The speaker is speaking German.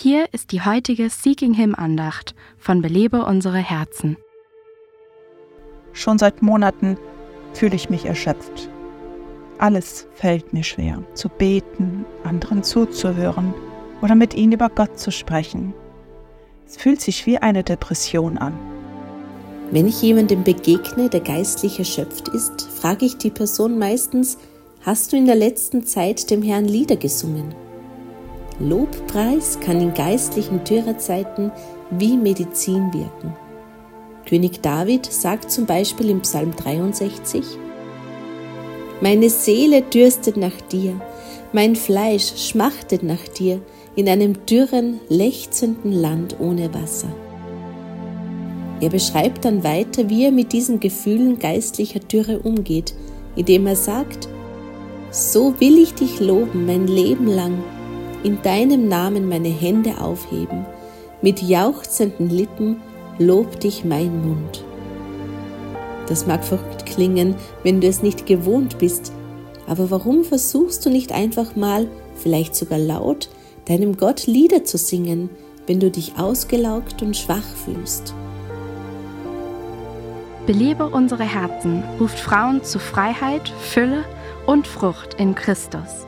Hier ist die heutige Seeking Him Andacht von Belebe unsere Herzen. Schon seit Monaten fühle ich mich erschöpft. Alles fällt mir schwer, zu beten, anderen zuzuhören oder mit ihnen über Gott zu sprechen. Es fühlt sich wie eine Depression an. Wenn ich jemandem begegne, der geistlich erschöpft ist, frage ich die Person meistens, hast du in der letzten Zeit dem Herrn Lieder gesungen? Lobpreis kann in geistlichen Dürrezeiten wie Medizin wirken. König David sagt zum Beispiel im Psalm 63, Meine Seele dürstet nach dir, mein Fleisch schmachtet nach dir in einem dürren, lechzenden Land ohne Wasser. Er beschreibt dann weiter, wie er mit diesen Gefühlen geistlicher Dürre umgeht, indem er sagt, So will ich dich loben mein Leben lang in deinem Namen meine Hände aufheben, mit jauchzenden Lippen lob dich mein Mund. Das mag verrückt klingen, wenn du es nicht gewohnt bist, aber warum versuchst du nicht einfach mal, vielleicht sogar laut, deinem Gott Lieder zu singen, wenn du dich ausgelaugt und schwach fühlst? Belebe unsere Herzen ruft Frauen zu Freiheit, Fülle und Frucht in Christus.